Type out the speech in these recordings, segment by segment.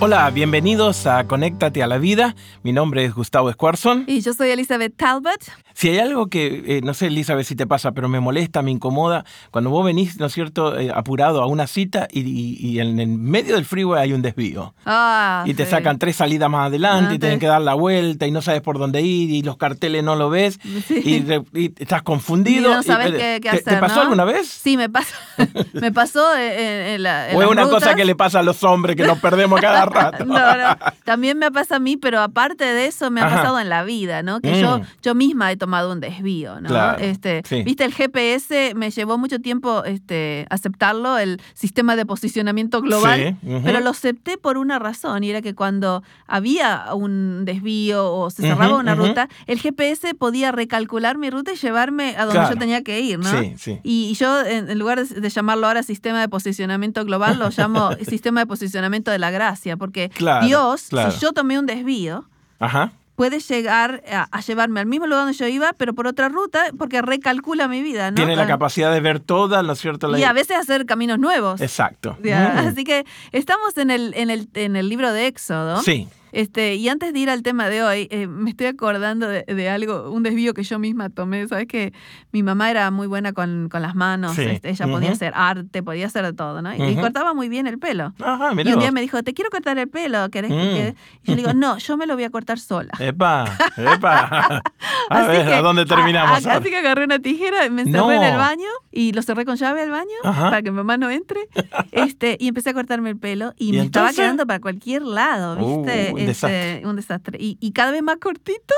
Hola, bienvenidos a Conéctate a la Vida. Mi nombre es Gustavo Squarson. Y yo soy Elizabeth Talbot. Si hay algo que, eh, no sé, Elizabeth, si te pasa, pero me molesta, me incomoda, cuando vos venís, ¿no es cierto?, eh, apurado a una cita y, y- y en el medio del freeway hay un desvío. Ah, Y te sí. sacan tres salidas más adelante Ah, y tienen que dar la vuelta y no sabes por dónde ir y los carteles no lo ves y, re- y estás confundido. Y no sabes qué- qué ¿te- ¿Te hacer, pasó ¿no? alguna vez? Sí, me pasó. me pasó en, la. en ¿O es una cosa que le pasa a los hombres que nos perdemos cada rato? No, no. También me pasa a mí, pero aparte de eso me ha Ajá. pasado en la vida, ¿no? Que yo, Mm. yo misma he tomado un desvío, ¿no? Claro, Este, sí. Viste, el GPS me llevó mucho tiempo este, aceptarlo, el sistema de posicionamiento global, Sí, ujú. pero lo acepté por una razón, y era que cuando había un desvío o se cerraba una ruta, el GPS podía recalcular mi ruta y llevarme a donde Claro. yo tenía que ir, ¿no? Sí, sí. Y yo, en lugar de llamarlo ahora sistema de posicionamiento global, lo llamo sistema de posicionamiento de la gracia, porque Claro, Dios, claro. si yo tomé un desvío, Ajá. puede llegar a, a llevarme al mismo lugar donde yo iba, pero por otra ruta, porque recalcula mi vida, ¿no? Tiene la capacidad de ver toda, ¿no es cierto? La- Y a veces hacer caminos nuevos. Exacto. Mm. Así que estamos en el, en el, en el libro de Éxodo. Sí. Este, y antes de ir al tema de hoy, eh, me estoy acordando de, de algo, un desvío que yo misma tomé. Sabes que mi mamá era muy buena con, con las manos, Sí. este, ella podía hacer arte, podía hacer de todo, ¿no? Y, cortaba muy bien el pelo. Ajá. Y un día me dijo, te quiero cortar el pelo, ¿querés que Mm. quede? Y yo le digo, no, yo me lo voy a cortar sola. Epa, epa. A Así ver, que- ¿a dónde terminamos? a- a- así que agarré una tijera, me encerré en el baño y lo cerré con llave al baño Ajá. para que mi mamá no entre. Este, y empecé a cortarme el pelo y, ¿Y me estaba quedando para cualquier lado, ¿viste? Uh, un Este, desastre. un desastre. Y, y cada vez más cortito.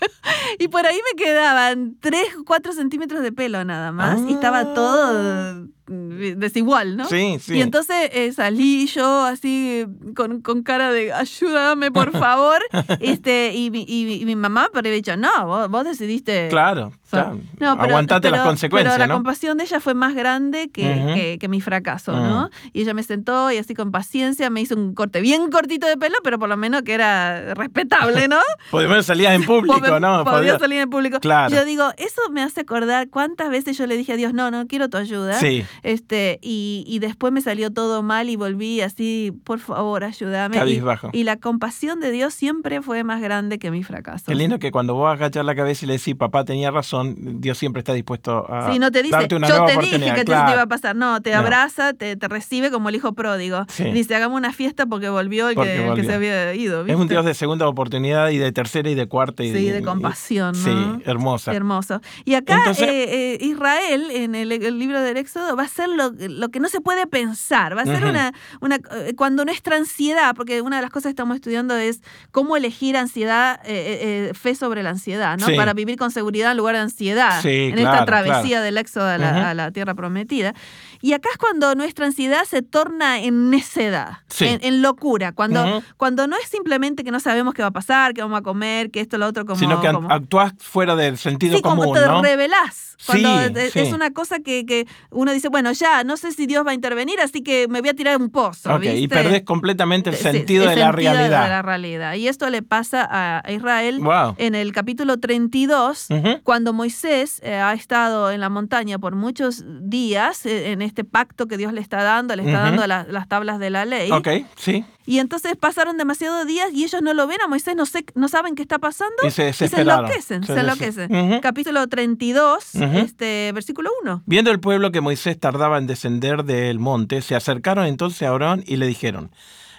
y por ahí me quedaban 3 o 4 centímetros de pelo nada más. Y estaba todo mm, desigual, ¿no? Sí, sí. Y entonces eh, salí yo así con, con cara de ayúdame por favor. este, y, mi- y, y mi mamá pero había dicho, no, vos, vos decidiste. Claro, no, pero- Aguantate las consecuencias, Pero la ¿no? compasión de ella fue más grande que, que- que mi fracaso, Mm. ¿no? Y ella me sentó y así con paciencia me hizo un corte bien cortito de pelo, pero por lo menos que era respetable, ¿no? Por lo menos salías en público, Podía- ¿no? Podía Podías- salir en público. Claro. Yo digo, eso me hace acordar cuántas veces yo le dije a Dios, no, no quiero tu ayuda. Sí, Este, y, y después me salió todo mal y volví así, por favor, ayúdame. Y, cabizbajo. y la compasión de Dios siempre fue más grande que mi fracaso. Qué lindo que cuando vos agachas la cabeza y le decís, papá tenía razón, Dios siempre está dispuesto a Sí, no te dice, darte una yo nueva te dije que claro. te iba a pasar. No, te No. abraza, te, te recibe como el hijo pródigo. Sí. Dice, hagamos una fiesta porque volvió el, Porque que, el que volvió. se había ido. Es un ¿viste? Dios de segunda oportunidad y de tercera y de cuarta. Y Sí, de compasión, Sí, ¿no? hermosa. Hermoso. Y acá Entonces- eh, eh, Israel, en el, el libro del Éxodo, va a ser lo, lo que no se puede pensar. Va a ser una, una. eh, Cuando nuestra ansiedad, porque una de las cosas que estamos estudiando es cómo elegir ansiedad, eh, eh, eh, fe sobre la ansiedad, ¿no? Sí. Para vivir con seguridad en lugar de ansiedad. Sí, en claro, esta travesía claro. del Éxodo a la, Ujú. a la tierra prometida. Y acá es cuando nuestra ansiedad se torna en necedad, Sí. en, en locura. Cuando, cuando no es simplemente que no sabemos qué va a pasar, qué vamos a comer, que esto, lo otro, como. Sino que como- actúas fuera del sentido Sí, común, como te ¿no? revelás. Cuando Sí, es sí. una cosa que, que uno dice, bueno, ya, no sé si Dios va a intervenir, así que me voy a tirar un pozo. Ok, y ¿viste? perdés completamente el sentido el de la sentido realidad. de la realidad. Y esto le pasa a Israel Wow. en el capítulo 32, Ujú. cuando Moisés eh, ha estado en la montaña por muchos días, eh, en este pacto que Dios le está dando, le está Ujú. dando la- las tablas de la ley. Ok, sí. Y entonces pasaron demasiados días y ellos no lo ven a Moisés, no, sé, no saben qué está pasando. Y se Y se enloquecen, se des- enloquecen. Ujú. Capítulo 32, Ujú. este, versículo 1. Viendo el pueblo que Moisés tardaba en descender del monte, se acercaron entonces a Aarón y le dijeron,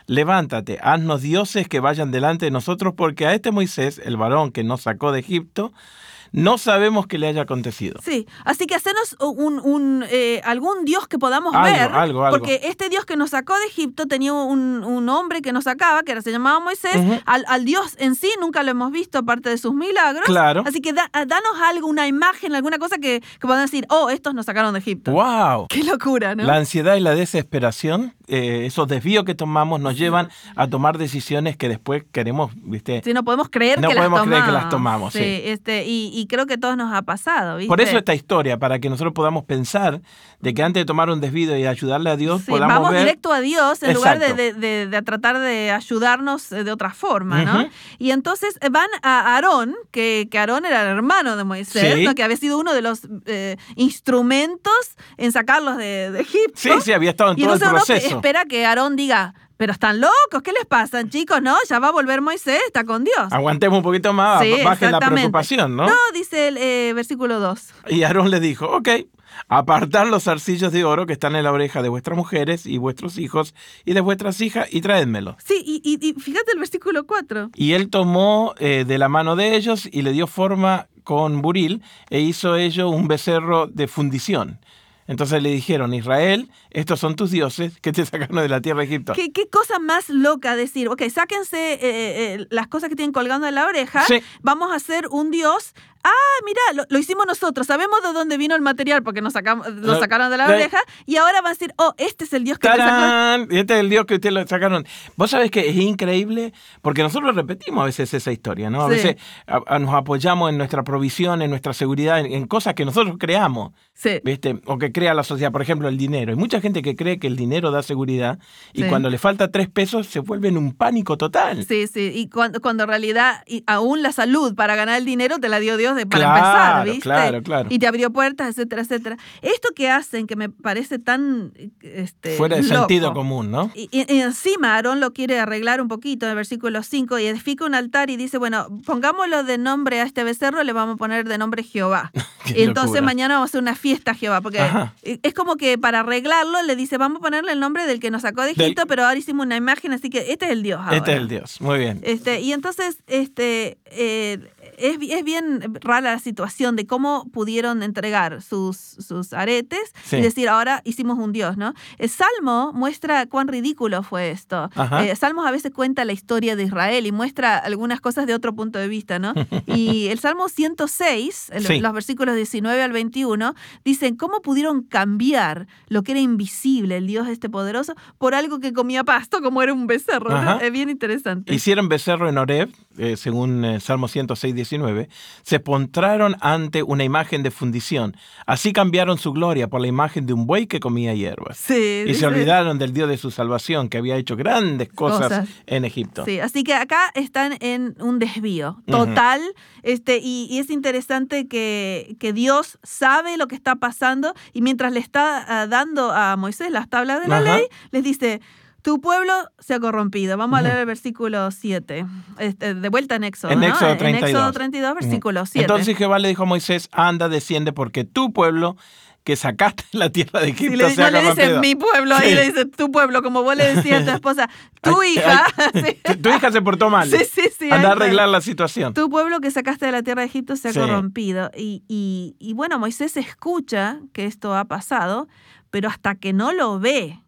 levántate, haznos dioses que vayan delante de nosotros, porque a este Moisés, el varón que nos sacó de Egipto, no sabemos qué le haya acontecido. Sí, así que hacernos un, un, eh, algún Dios que podamos Algo, ver, algo, algo. porque este Dios que nos sacó de Egipto tenía un, un hombre que nos sacaba, que era- se llamaba Moisés, al, al Dios en sí nunca lo hemos visto aparte de sus milagros, Claro. así que da- danos algo, una imagen, alguna cosa que, que puedan decir, oh, estos nos sacaron de Egipto. ¡Wow! Qué locura, ¿no? La ansiedad y la desesperación, eh, esos desvíos que tomamos nos llevan a tomar decisiones que después queremos, ¿viste? Si no podemos creer No que podemos las creer que las tomamos, sí. Este, y, y creo que todos nos ha pasado, ¿viste? Por eso esta historia, para que nosotros podamos pensar de que antes de tomar un desvío y ayudarle a Dios, Sí, podamos vamos ver... directo a Dios en lugar de, de- de- tratar de ayudarnos eh, de otra forma, ¿no? Y entonces van a Aarón, que, que Aarón era el hermano de Moisés, Sí. ¿no? que había sido uno de los eh, instrumentos en sacarlos de, de Egipto. Sí, sí, había estado en y todo el entonces uno que proceso. espera que Aarón diga, pero están locos, ¿qué les pasa, chicos? No, ya va a volver Moisés, está con Dios. Aguantemos un poquito más, Sí, bajen la preocupación, ¿no? No, dice el eh, versículo 2. Y Aarón le dijo, ok, apartad los zarcillos de oro que están en la oreja de vuestras mujeres y vuestros hijos y de vuestras hijas y traédmelos. Sí, y, y- y fíjate el versículo 4. Y él tomó eh, de la mano de ellos y le dio forma con buril e hizo ello un becerro de fundición. Entonces le dijeron, Israel, estos son tus dioses que te sacaron de la tierra de Egipto. ¿Qué, qué cosa más loca decir, ok, sáquense eh, eh, las cosas que tienen colgando en la oreja, Sí. vamos a hacer un dios. Ah, mira, lo, lo hicimos nosotros, sabemos de dónde vino el material porque nos sacamos, lo sacaron de la oreja y ahora van a decir, oh, este es el dios que. ¡Tarán! Este es el Dios que ustedes lo sacaron. Vos sabés que es increíble, porque nosotros repetimos a veces esa historia, ¿no? A Sí. veces a- a- nos apoyamos en nuestra provisión, en nuestra seguridad, en, en cosas que nosotros creamos, Sí. ¿viste? O que crea la sociedad, por ejemplo, el dinero. Hay mucha gente que cree que el dinero da seguridad y Sí. cuando le falta tres pesos se vuelve en un pánico total. Sí, sí, y cuando, cuando en realidad y aún la salud para ganar el dinero te la dio Dios de, para Claro, empezar, ¿viste? claro, claro. Y te abrió puertas, etcétera, etcétera. Esto que hacen, que me parece tan... Este, Fuera de loco. sentido común, ¿no? Y, y- y encima Aarón lo quiere arreglar un poquito en el versículo 5 y edifica un altar y dice, bueno, pongámoslo de nombre a este becerro, le vamos a poner de nombre Jehová. Y entonces locura. mañana vamos a hacer una fiesta a Jehová, porque Ajá. es como que para arreglarlo le dice, vamos a ponerle el nombre del que nos sacó de Del- Egipto, pero ahora hicimos una imagen, así que este es el Dios ahora. Este es el Dios. Muy bien. Este, y entonces, este, eh, es, es bien rara la situación de cómo pudieron entregar sus, sus aretes Sí. y decir, ahora hicimos un Dios, ¿no? El Salmo muestra cuán ridículo fue esto. Eh, Salmos a veces cuenta la historia de Israel y muestra algunas cosas de otro punto de vista, ¿no? Y el Salmo 106, el- Sí. los versículos 19 al 21, dicen, ¿cómo pudieron cambiar lo que era invisible, el Dios este poderoso, por algo que comía pasto como era un becerro? ¿no? Es bien interesante. Hicieron becerro en Oreb, eh, según eh, Salmo 106, 19. Se postraron ante una imagen de fundición. Así cambiaron su gloria por la imagen de un buey que comía hierbas. Sí, Y dice- se olvidaron del Dios de su salvación, que había hecho grandes cosas, Cosas. en Egipto. Sí, así que acá están en un desvío total, este, y, y es interesante que, que Dios sabe lo que está pasando y mientras le está ah, dando a Moisés las tablas de la ley, les dice, tu pueblo se ha corrompido. Vamos a leer el versículo 7, este, de vuelta en Éxodo. En ¿no? Éxodo En 32. Éxodo 32, versículo 7. Entonces Jehová le dijo a Moisés, anda, desciende, porque tu pueblo que sacaste de la tierra de Egipto le- se ha no le dice mi pueblo, ahí le dice tu pueblo, como vos le decías a tu esposa, tu Ay, hija. ay, Sí. Tu, tu hija se portó mal. Sí, sí, sí, Anda a arreglar la situación. Tu pueblo que sacaste de la tierra de Egipto se ha Sí. corrompido. Y, y- y bueno, Moisés escucha que esto ha pasado, pero hasta que no lo ve.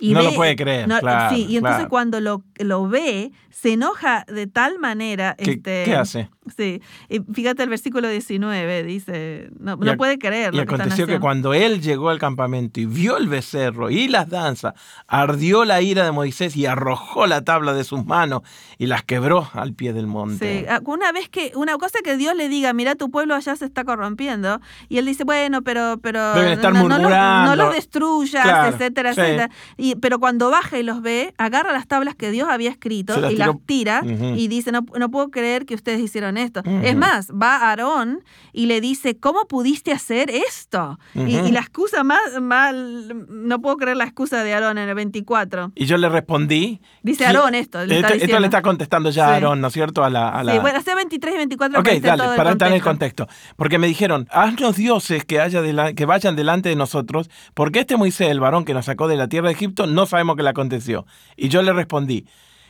Y No ve- lo puede creer, no- claro, Sí, y entonces claro. cuando lo, lo ve, se enoja de tal manera. ¿Qué, este, qué hace? Sí, y fíjate el versículo 19, dice, no, no puede creer. Y lo que aconteció que cuando él llegó al campamento y vio el becerro y las danzas, ardió la ira de Moisés y arrojó la tabla de sus manos y las quebró al pie del monte. Sí, ah, una vez que, una cosa que Dios le diga, mira, tu pueblo allá se está corrompiendo, y él dice, bueno, pero, pero Deben estar no, no los- no murmurando. los destruyas, Claro, etcétera, sí. etcétera. Y, pero cuando baja y los ve, agarra las tablas que Dios había escrito las y las tira y dice, no, no puedo creer que ustedes hicieron esto. Es más, va a Aarón y le dice, ¿cómo pudiste hacer esto? y, la excusa más, mal, no puedo creer la excusa de Aarón en el 24. Y yo le respondí. Dice "¿Qui- Aarón esto, le está esto, le está contestando ya Sí. a Aarón, ¿no es cierto? A la, a la- Sí, bueno, hace 23 y 24 Ok, para dale, todo para estar en el contexto. Porque me dijeron, haznos dioses que, haya que vayan delante de nosotros, porque este Moisés, el varón que nos sacó de la tierra de Egipto, no sabemos qué le aconteció. Y yo le respondí,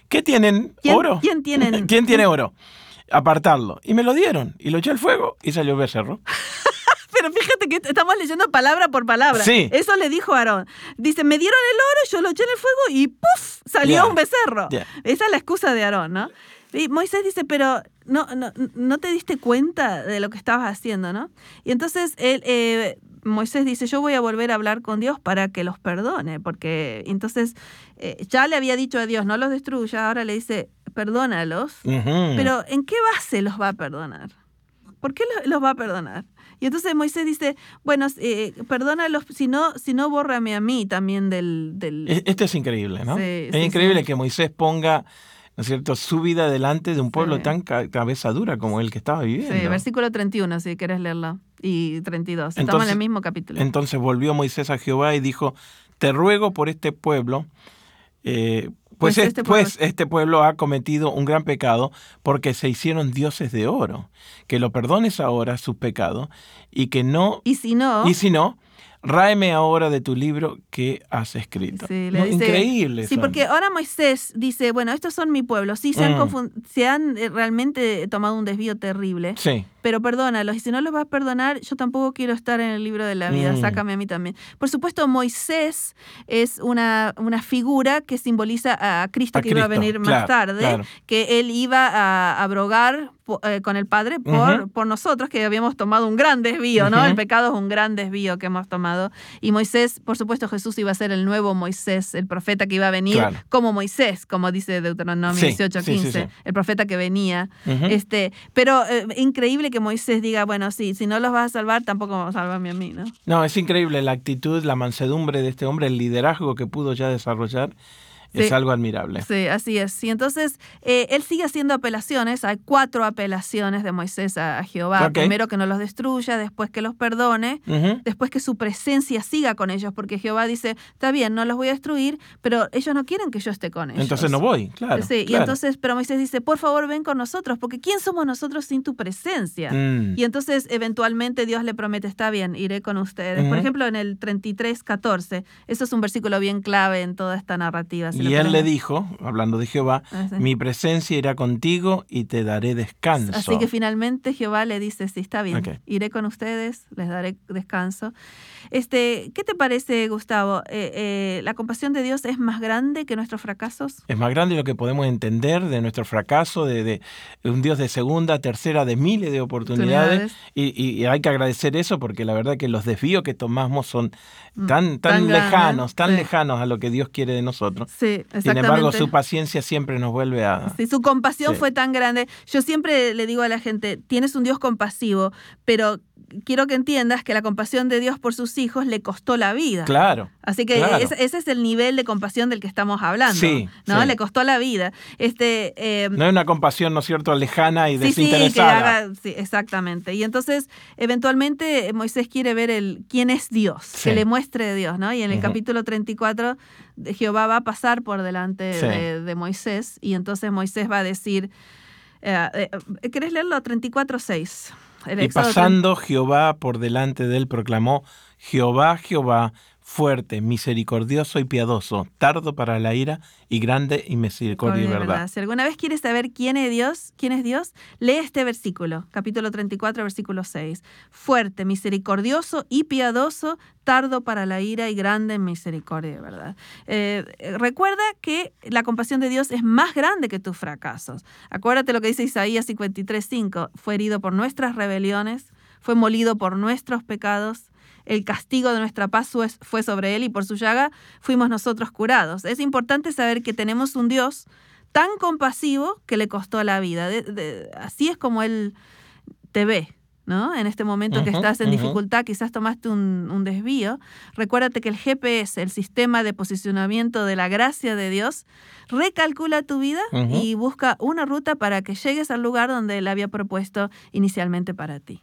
¿qué tienen? ¿Quién- ¿Oro? quién tienen? ¿Quién tiene oro? Apartarlo. Y me lo dieron. Y lo eché al fuego y salió becerro. Pero fíjate que estamos leyendo palabra por palabra. Sí. Eso le dijo Aarón. Dice, me dieron el oro, yo lo eché en el fuego y ¡puf! salió un becerro. Esa es la excusa de Aarón, ¿no? Y Moisés dice, pero no, no, no te diste cuenta de lo que estabas haciendo, ¿no? Y entonces él, eh, Moisés dice, yo voy a volver a hablar con Dios para que los perdone, porque entonces eh, ya le había dicho a Dios, no los destruya, ahora le dice, perdónalos, pero ¿en qué base los va a perdonar? ¿Por qué lo- los va a perdonar? Y entonces Moisés dice, bueno, eh, perdónalos, si no, si no, bórrame a mí también del... del... E- Esto es increíble, ¿no? Sí, es sí, increíble sí. que Moisés ponga, ¿no es cierto?, su vida delante de un pueblo Sí. tan ca- cabeza dura como el que estaba viviendo. Sí, versículo 31, si quieres leerlo. Y 32. Estamos en Entonces- el mismo capítulo. Entonces volvió Moisés a Jehová y dijo, te ruego por este pueblo, eh, pues, Pues es- este pueblo- pues este pueblo ha cometido un gran pecado porque se hicieron dioses de oro. Que lo perdones ahora sus pecados y que no, y si no... y si no, ráeme ahora de tu libro que has escrito. Sí, le No, dice- increíble. Sí, porque ahora Moisés dice, bueno, estos son mi pueblo. Sí, se han, Mm. se han eh, realmente tomado un desvío terrible. Sí, pero perdónalos. Y si no los vas a perdonar, yo tampoco quiero estar en el libro de la vida. Mm. Sácame a mí también. Por supuesto, Moisés es una, una figura que simboliza a Cristo A que iba a venir más tarde, claro. que él iba a abrogar eh, con el Padre por, por nosotros, que habíamos tomado un gran desvío, ¿no? El pecado es un gran desvío que hemos tomado. Y Moisés, por supuesto, Jesús iba a ser el nuevo Moisés, el profeta que iba a venir Claro. como Moisés, como dice Deuteronomio Sí, 18, sí, sí, 15, sí. el profeta que venía. Este, pero eh, increíble que Moisés diga, bueno, sí, si no los vas a salvar, tampoco salvarme a mí, ¿no? No, es increíble la actitud, la mansedumbre de este hombre, el liderazgo que pudo ya desarrollar. Es algo admirable. Sí, así es. Y entonces eh, él sigue haciendo apelaciones. Hay cuatro apelaciones de Moisés a, a Jehová. Primero que no los destruya, después que los perdone, después que su presencia siga con ellos, porque Jehová dice, está bien, no los voy a destruir, pero ellos no quieren que yo esté con ellos. Entonces no voy, claro. Sí, y claro. entonces, pero Moisés dice, por favor ven con nosotros, porque ¿quién somos nosotros sin tu presencia? Mm. Y entonces eventualmente Dios le promete, está bien, iré con ustedes. Por ejemplo, en el 33, 14, eso es un versículo bien clave en toda esta narrativa. Y él le dijo, hablando de Jehová, Ah, sí. mi presencia irá contigo y te daré descanso. Así que finalmente Jehová le dice, sí, está bien, iré con ustedes, les daré descanso. Este, ¿Qué te parece, Gustavo? Eh, eh, ¿La compasión de Dios es más grande que nuestros fracasos? Es más grande lo que podemos entender de nuestro fracaso, de, de un Dios de segunda, tercera, de miles de oportunidades. Y, hay que agradecer eso porque la verdad que los desvíos que tomamos son Mm, tan, tan, lejanos, tan sí. lejanos a lo que Dios quiere de nosotros. Sí, Sin embargo, su paciencia siempre nos vuelve a... Sí, su compasión Sí. fue tan grande. Yo siempre le digo a la gente, tienes un Dios compasivo, pero quiero que entiendas que la compasión de Dios por sus hijos le costó la vida. Claro. Así que Claro. ese, ese es el nivel de compasión del que estamos hablando. Sí, ¿no? sí. Le costó la vida. Este, eh, No es una compasión, ¿no es cierto?, lejana y Sí, sí, que desinteresada. haga, sí, exactamente. Y entonces, eventualmente, Moisés quiere ver el quién es Dios, que le muestre de Dios, ¿no? Y en el Ujú. capítulo 34, de Jehová va a pasar por delante Sí. de, de Moisés, y entonces Moisés va a decir, eh, eh, ¿querés leerlo? 34.6. El Y pasando Jehová por delante de él proclamó, Jehová, Jehová, fuerte, misericordioso y piadoso, tardo para la ira y grande y misericordia y verdad. verdad. Si alguna vez quieres saber quién es Dios, quién es Dios, lee este versículo, capítulo 34, versículo 6. Fuerte, misericordioso y piadoso, tardo para la ira y grande en misericordia y verdad. Eh, recuerda que la compasión de Dios es más grande que tus fracasos. Acuérdate lo que dice Isaías 53, 5. Fue herido por nuestras rebeliones, fue molido por nuestros pecados. El castigo de nuestra paz fue- sobre él y por su llaga fuimos nosotros curados. Es importante saber que tenemos un Dios tan compasivo que le costó la vida. De- de- así es como Él te ve. ¿no? En este momento que estás en dificultad, quizás tomaste un, un desvío. Recuérdate que el GPS, el sistema de posicionamiento de la gracia de Dios, recalcula tu vida y busca una ruta para que llegues al lugar donde Él había propuesto inicialmente para ti.